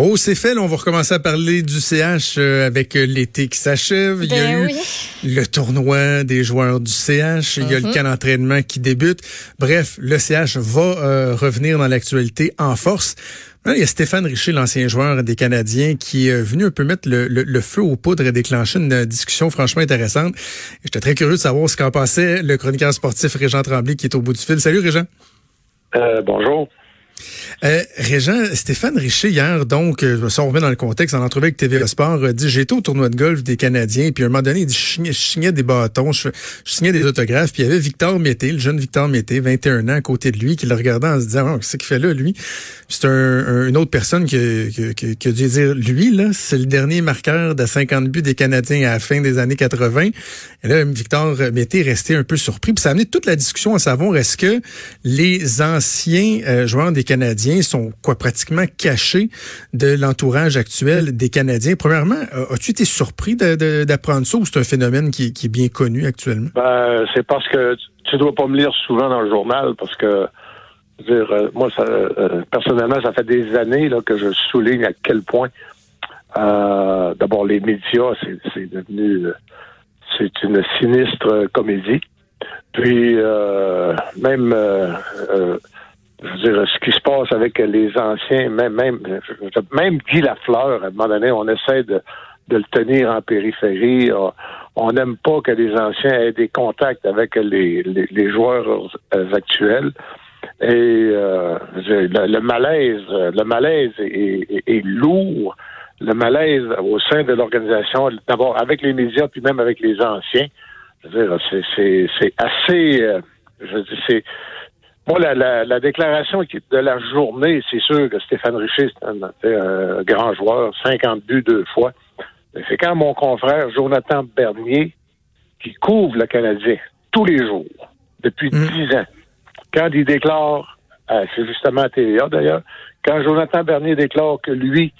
Oh, c'est fait. Là, on va recommencer à parler du CH euh, avec euh, l'été qui s'achève. Il y a Ben eu le tournoi des joueurs du CH. Il y a le Mhm. camp d'entraînement qui débute. Bref, le CH va euh, revenir dans l'actualité en force. Il y a Stéphane Richer, l'ancien joueur des Canadiens, qui est venu un peu mettre le, le- le feu aux poudres et déclencher une discussion franchement intéressante. J'étais très curieux de savoir ce qu'en pensait le chroniqueur sportif Régent Tremblay qui est au bout du fil. Salut Régent. Euh, bonjour. Euh, Régent, Stéphane Richer, hier, donc, euh, si on revient dans le contexte, en entrevue avec TVA Sport, a dit, j'étais au tournoi de golf des Canadiens, puis à un moment donné, il dit, je signais, des bâtons, je, signais des autographes, puis il y avait Victor Mété, le jeune Victor Mété, 21 ans, à côté de lui, qui le regardait en se disant, oh, qu'est-ce qu'il fait là, lui? C'est un, un- une autre personne qui, qui, qui qui a dû dire, lui, là, c'est le dernier marqueur de 50 buts des Canadiens à la fin des années 80. Et là, Victor Mété est resté un peu surpris, puis ça a amené toute la discussion à savoir, est-ce que les anciens euh, joueurs des Canadiens sont quoi pratiquement cachés de l'entourage actuel des Canadiens. Premièrement, euh, as-tu été surpris d'apprendre ça ou c'est un phénomène qui, qui est bien connu actuellement? Ben, c'est parce que tu- dois pas me lire souvent dans le journal parce que je veux dire, euh, moi, ça, euh, personnellement, ça fait des années là, que je souligne à quel point euh, d'abord les médias, c'est, devenu c'est une sinistre comédie. Puis euh, même euh, euh, je veux dire, ce qui se passe avec les anciens, même même même Guy Lafleur, à un moment donné, on essaie de, de le tenir en périphérie. On- On n'aime pas que les anciens aient des contacts avec les, les, les joueurs euh, actuels. Et euh, le, le malaise, le malaise est, est- est lourd. Le malaise au sein de l'organisation, d'abord avec les médias, puis même avec les anciens. Je veux dire, c'est assez. euh, je veux dire, c'est. Moi, la, la, la déclaration de la journée, c'est sûr que Stéphane Richer, c'est un, grand joueur, 50 buts deux fois. C'est quand mon confrère Jonathan Bernier, qui couvre le Canadien tous les jours, depuis Mm. dix ans, quand il déclare, euh, c'est justement à TVA d'ailleurs, quand Jonathan Bernier déclare que lui,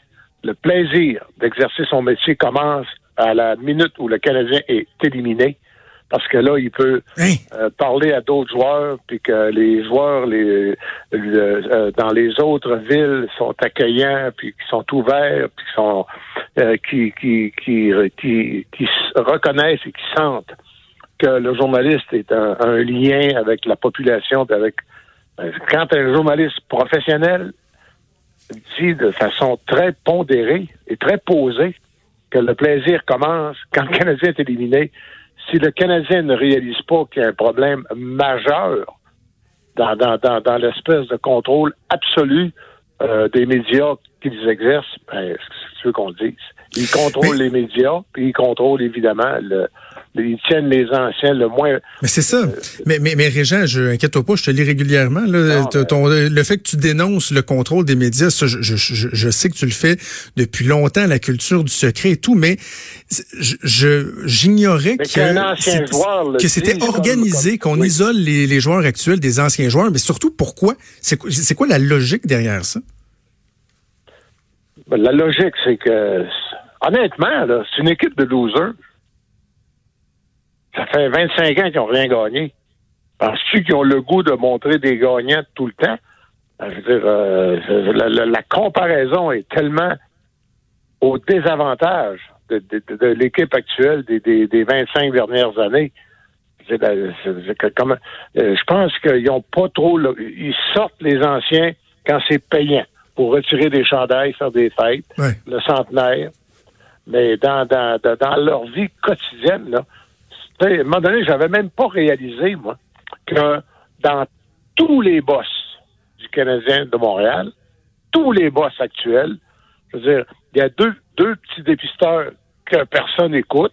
le plaisir d'exercer son métier commence à la minute où le Canadien est éliminé, parce que là, il peut Hein? euh, parler à d'autres joueurs, puis que les joueurs les, le- euh, dans les autres villes sont accueillants, puis qui sont ouverts, puis sont euh, qui, qui, qui, qui, qui reconnaissent et qui sentent que le journaliste est un, un lien avec la population, puis avec euh, quand un journaliste professionnel dit de façon très pondérée et très posée que le plaisir commence quand le Canadien est éliminé, si le Canadien ne réalise pas qu'il y a un problème majeur dans, dans, dans, dans l'espèce de contrôle absolu euh, des médias qu'ils exercent, ben, c'est ce qu'on dise. Ils contrôlent Mais- les médias, puis ils contrôlent évidemment le, ils tiennent les anciens le moins. Mais c'est ça. Mais, mais, mais Régent, je inquiète-toi pas, je te lis régulièrement. Là, Non, ton- le fait que tu dénonces le contrôle des médias, ça, je, je, je, je sais que tu le fais depuis longtemps, la culture du secret et tout, mais je je- j'ignorais que, que c'était organisé, qu'on oui. isole les, les joueurs actuels des anciens joueurs, mais surtout pourquoi? C'est quoi, c'est quoi la logique derrière ça? Ben, La logique, c'est que, honnêtement, là, c'est une équipe de losers. Ça fait 25 ans qu'ils n'ont rien gagné. Penses-tu qu'ils ont le goût de montrer des gagnants tout le temps? Ben, Je veux dire, euh, la, la- la comparaison est tellement au désavantage de, de- de- de l'équipe actuelle des, des- des 25 dernières années. Que comme- euh, je pense qu'ils n'ont pas trop... le- ils sortent les anciens quand c'est payant pour retirer des chandails, faire des fêtes, Ouais. le centenaire. Mais dans, dans, dans, leur vie quotidienne, là, à un moment donné, j'avais même pas réalisé, moi, que dans tous les boss du Canadien de Montréal, tous les boss actuels, je veux dire, il y a deux, deux petits dépisteurs que personne n'écoute,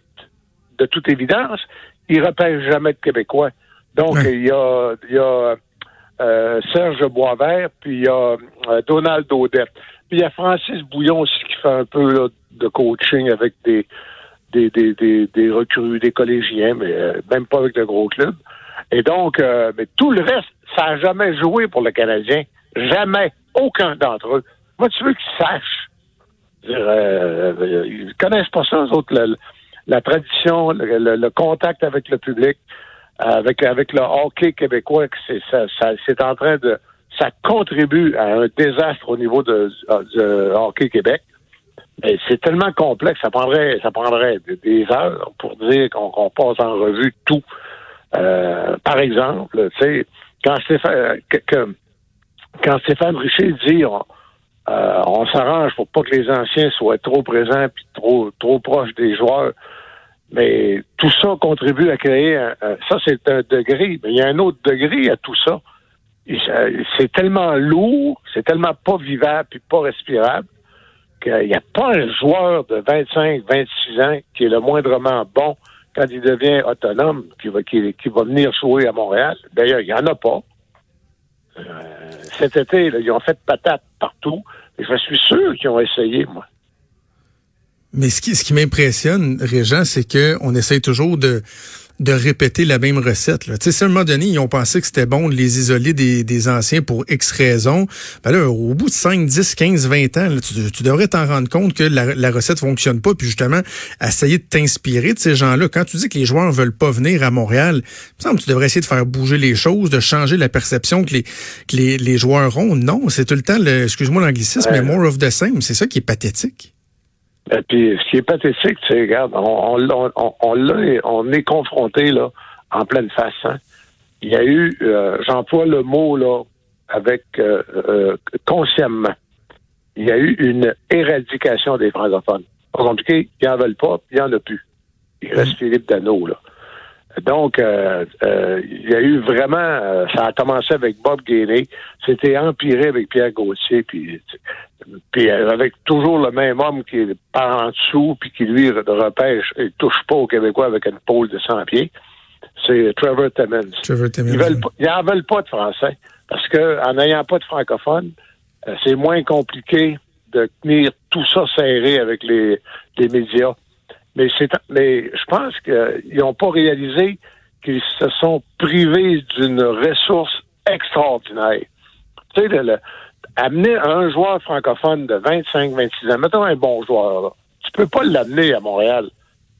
de toute évidence, ils repèrent jamais de Québécois. Donc, Ouais. il y a, il y a euh, Serge Boisvert, puis il y a euh, Donald Odette. Puis il y a Francis Bouillon aussi qui fait un peu là, de coaching avec des, des, des, des, des recrues, des collégiens, mais euh, même pas avec de gros clubs. Et donc, euh, mais tout le reste, ça n'a jamais joué pour le Canadien. Jamais. Aucun d'entre eux. Moi, tu veux qu'ils sachent? Euh, ils connaissent pas ça, eux autres, la, la tradition, le, le- le contact avec le public, avec, avec le hockey québécois, c'est, ça, en train de ça contribue à un désastre au niveau de, de hockey Québec. C'est tellement complexe, ça prendrait, ça prendrait des heures pour dire qu'on passe en revue tout. Euh, par exemple, tu sais, quand Stéphane, que, quand Stéphane Richer dit euh, on s'arrange pour pas que les anciens soient trop présents puis trop trop proches des joueurs. Mais tout ça contribue à créer un, ça c'est un degré, mais il y a un autre degré à tout ça. C'est tellement lourd, c'est tellement pas vivable puis pas respirable qu'il n'y a pas un joueur de 25, 26 ans qui est le moindrement bon quand il devient autonome, qui va, qui, va venir jouer à Montréal. D'ailleurs, il n'y en a pas. Euh, cet été, ils ont fait patate partout. Et je suis sûr qu'ils ont essayé, moi. Mais ce qui, ce qui m'impressionne, Régent, c'est qu'on essaye toujours de de répéter la même recette. Là. Tu sais, à un moment donné, ils ont pensé que c'était bon de les isoler des, des anciens pour X raisons. Ben là, au bout de 5, 10, 15, 20 ans, tu, devrais t'en rendre compte que la, la recette fonctionne pas, puis justement, essayer de t'inspirer de ces gens-là. Quand tu dis que les joueurs veulent pas venir à Montréal, il me semble que tu devrais essayer de faire bouger les choses, de changer la perception que les, que les, les joueurs ont. Non, c'est tout le temps, le, excuse-moi l'anglicisme, mais more of the same. C'est ça qui est pathétique. Et puis, ce qui est pathétique, c'est, regarde, on, on, on, on, on est confronté là en pleine face. Hein. Il y a eu, euh, j'emploie le mot là avec euh, euh, consciemment. Il y a eu une éradication des francophones. Pas compliqué, ils n'en veulent pas, il n'y en a plus. Il reste mmh. Philippe Dano là. Donc, euh, euh, il y a eu vraiment, euh, ça a commencé avec Bob Gainey, c'était empiré avec Pierre Gauthier, puis, puis avec toujours le même homme qui est par en dessous, puis qui lui repêche et touche pas aux Québécois avec une pôle de 100 pieds. C'est Trevor Timmons. Trevor Timmons. Ils n'en veulent pas de français, parce que en n'ayant pas de francophone, c'est moins compliqué de tenir tout ça serré avec les, les médias. Mais c'est, mais je pense qu'ils n'ont pas réalisé qu'ils se sont privés d'une ressource extraordinaire. Tu sais, le, amener un joueur francophone de 25, 26 ans, mettons un bon joueur, là, tu peux pas l'amener à Montréal.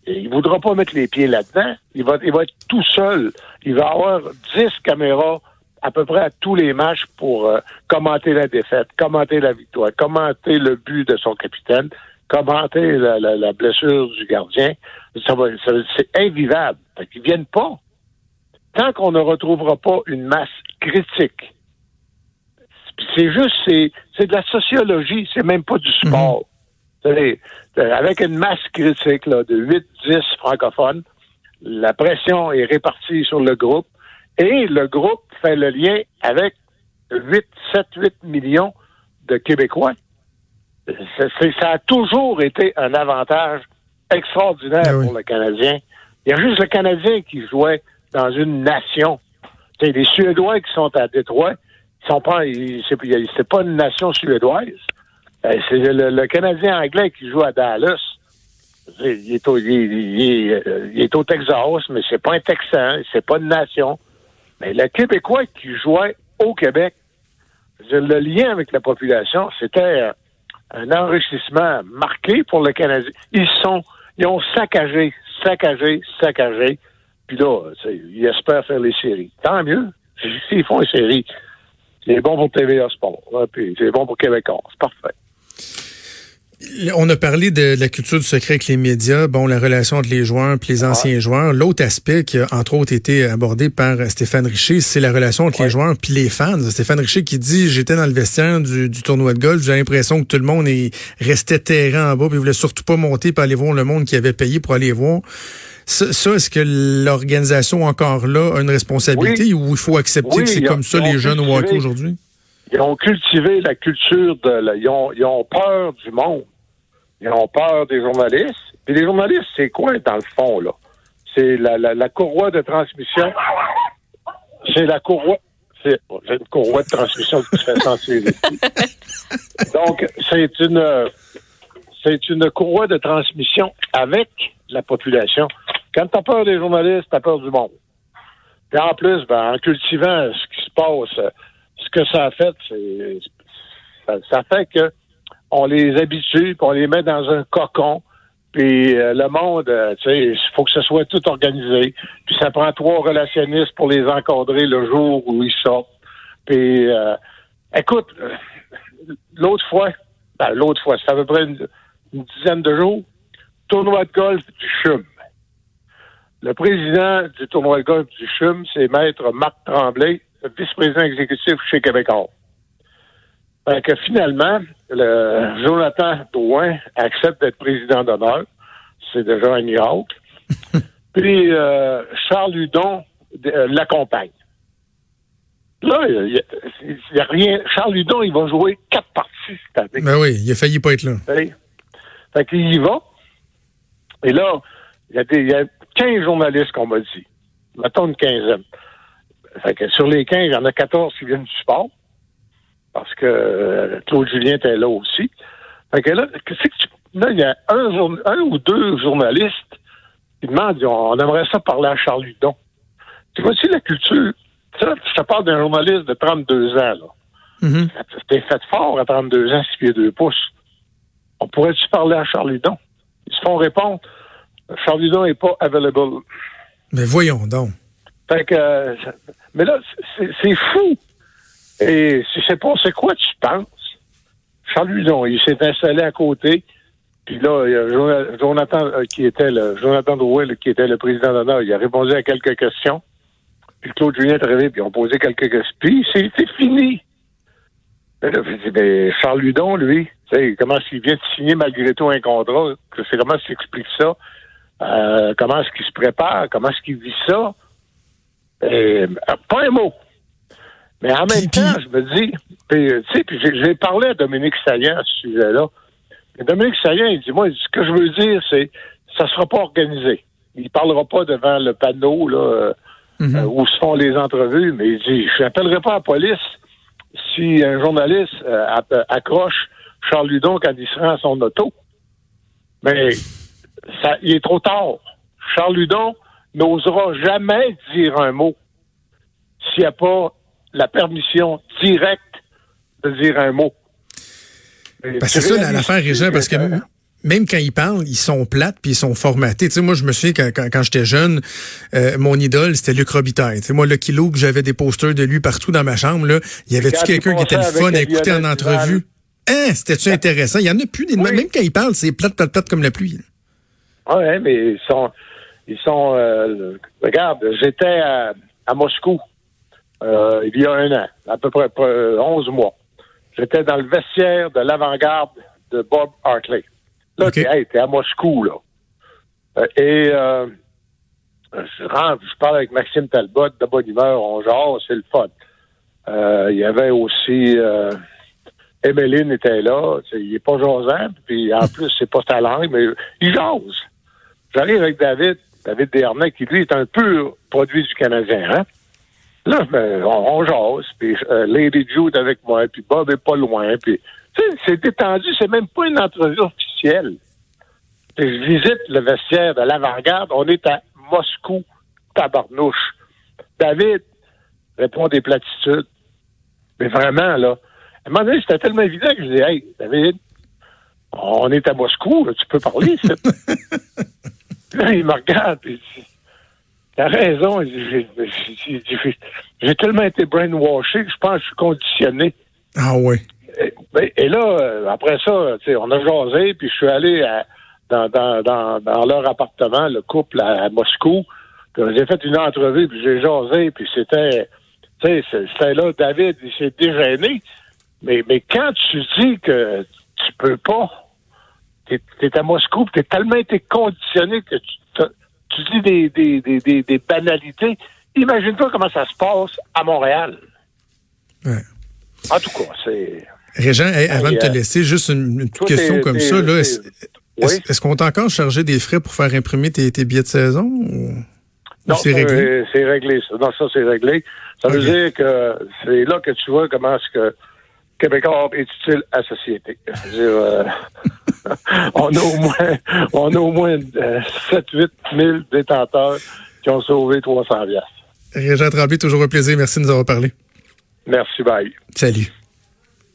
Et il voudra pas mettre les pieds là-dedans. Il va, il va être tout seul. Il va avoir 10 caméras à peu près à tous les matchs pour euh, commenter la défaite, commenter la victoire, commenter le but de son capitaine commenter la, blessure du gardien, ça va, c'est invivable. Fait qu'ils viennent pas. Tant qu'on ne retrouvera pas une masse critique, c'est juste, c'est, c'est de la sociologie, c'est même pas du mhm. sport. Avec une masse critique là, de 8-10 francophones, la pression est répartie sur le groupe et le groupe fait le lien avec 8, 7, 8 millions de Québécois ça a toujours été un avantage extraordinaire ah pour le Canadien. Il y a juste le Canadien qui jouait dans une nation. C'est les Suédois qui sont à Détroit, ils sont pas, c'est pas une nation suédoise. Euh, c'est le, Canadien anglais qui joue à Dallas. Il est au, il, est, au Texas, mais c'est pas un Texan, c'est pas une nation. Mais le Québécois qui jouait au Québec, le lien avec la population, c'était un enrichissement marqué pour le Canadien. Ils sont, ils ont saccagé, saccagé, saccagé. Puis là, ils espèrent faire les séries. Tant mieux. S'ils font les séries, c'est bon pour TVA Sport. puis c'est bon pour Québécois. C'est parfait. On a parlé de la culture du secret avec les médias, bon, la relation entre les joueurs et les anciens joueurs. L'autre aspect qui a, entre autres, été abordé par Stéphane Richer, c'est la relation entre les joueurs puis les fans. Stéphane Richer qui dit, j'étais dans le vestiaire du, tournoi de golf, j'ai l'impression que tout le monde est, restait terrain en bas, puis voulait surtout pas monter pour aller voir le monde qui avait payé pour aller voir. Ça, est-ce que l'organisation encore là a une responsabilité ou il faut accepter que c'est comme ça les jeunes au hockey aujourd'hui? Ils ont cultivé la culture de. ils, ont, ils ont peur du monde. Ils ont peur des journalistes. Puis les journalistes, c'est quoi dans le fond, là? C'est la, la, courroie de transmission. C'est la courroie. C'est une courroie de transmission qui fait sensible. Donc, c'est une c'est une courroie de transmission avec la population. Quand tu as peur des journalistes, tu as peur du monde. Et en plus, ben, en cultivant ce qui se passe, ce que ça a fait, c'est ça, fait que on les habitue, puis on les met dans un cocon, puis euh, le monde, euh, tu sais, il faut que ce soit tout organisé. Puis ça prend trois relationnistes pour les encadrer le jour où ils sortent. Puis euh, Écoute, l'autre fois, ben, l'autre fois, c'est à peu près une, dizaine de jours, tournoi de golf du CHUM. Le président du tournoi de golf du CHUM, c'est Maître Marc Tremblay, vice-président exécutif chez Québécois. Fait que finalement, le Jonathan Drouin accepte d'être président d'honneur. C'est déjà un miracle. Puis euh, Charles Hudon euh, l'accompagne. Là, il n'y a, rien. Charles Hudon, il va jouer quatre parties cette année. Ben oui, il a failli pas être là. Fait qu'il y va. Et là, il y, a des, il y a 15 journalistes qu'on m'a dit. Mettons une quinzaine. Fait que sur les 15, il y en a 14 qui viennent du sport. Parce que euh, Claude Julien était là aussi. Fait que là, que tu, là, il y a un, un ou deux journalistes qui demandent, on aimerait ça parler à Charles Hudon. Tu vois aussi la culture. Ça, je te parle d'un journaliste de 32 ans, là. Mm C'était fait fort à 32 ans, 6 pieds 2 pouces. On pourrait-tu parler à Charles Hudon? Ils se font répondre. Charles Hudon n'est pas available. Mais voyons donc. Fait que, mais là, c'est fou. Et si c'est pas, c'est quoi tu penses? Charles Hudon, il s'est installé à côté. Puis là, il y a Jonathan, euh, qui était le, Jonathan Drouet, qui était le président d'honneur, il a répondu à quelques questions. Puis Claude Julien est arrivé, puis ils ont posé quelques questions. Puis c'est fini. Ben là, je dis, ben, Charles Ludon, lui, comment est-ce qu'il vient de signer malgré tout un contrat? C'est comment s'explique ça? Euh, comment est-ce qu'il se prépare? Comment est-ce qu'il vit ça? Euh, pas un mot. Mais en même temps, je me dis, tu sais, puis j'ai parlé à Dominique Saillant à ce sujet-là. Dominique Saillant, il dit, moi, ce que je veux dire, c'est, ça sera pas organisé. Il parlera pas devant le panneau, là, mm-hmm. euh, où se font les entrevues, mais il dit, je n'appellerai pas la police si un journaliste euh, accroche Charles Ludon quand il se rend à son auto. Mais ça, il est trop tard. Charles Ludon n'osera jamais dire un mot s'il n'y a pas la permission directe de dire un mot. c'est ça l'affaire, Régent, parce que même quand ils parlent, ils sont plates puis ils sont formatés. Tu sais, moi, je me souviens quand, quand, j'étais jeune, euh, mon idole, c'était Luc Robitaille. Tu sais, moi, le kilo que j'avais des posters de lui partout dans ma chambre, là, y avait-tu quelqu'un qui était le fun à écouter en entrevue? Hein, c'était-tu intéressant? Il y en a plus des Même quand ils parlent, c'est plate, plate, plate comme la pluie. Oui, mais ils sont... Ils sont euh, regarde, j'étais à, Moscou euh, il y a un an, à peu près 11 mois. J'étais dans le vestiaire de l'avant-garde de Bob Hartley. Là, okay. t'es à Moscou, là. Euh, et euh, je rentre, je parle avec Maxime Talbot, de bonne humeur, on genre, c'est le fun. Euh, il y avait aussi euh, Emeline était là, il est pas jasant, puis en plus, c'est pas sa langue, mais il jase. J'arrive avec David, David Dernay, qui lui est un pur produit du Canadien, hein? Là, ben, on, on jase, puis Lady Jude avec moi, puis Bob est pas loin, puis c'est détendu, c'est même pas une entrevue officielle. je visite le vestiaire de l'avant-garde, on est à Moscou, tabarnouche. David répond des platitudes. Mais vraiment, là, à un moment donné, c'était tellement évident que je dis, hey, David, on est à Moscou, tu peux parler, là, il me regarde, et dit, T'as raison, j'ai tellement été brainwashé que je pense que je suis conditionné. Ah oui. Ben, et, là, euh, après ça, on a jasé, puis je suis allé dans, dans, leur appartement, le couple à, Moscou. J'ai fait une entrevue, puis j'ai jasé, puis c'était, c'était là, David, il s'est dégêné. Mais, mais quand tu dis que tu peux pas, t'es es à Moscou, tu es tellement été conditionné que tu, tu dis des, des, des, des, banalités. Imagine-toi comment ça se passe à Montréal. Ouais. En tout cas, c'est. Régent, avant de te laisser, juste une, petite question comme ça. Est-ce qu'on t'a encore chargé des frais pour faire imprimer tes, billets de saison? non, c'est réglé? C'est réglé. Ça. Non, ça, c'est réglé. Ça veut dire que c'est là que tu vois comment est-ce que Québécois est utile à la société. Euh, on a au moins, on a au moins 7 8 000 détenteurs qui ont sauvé 300 Régent Tremblay, toujours un plaisir. Merci de nous avoir parlé. Merci, bye. Salut.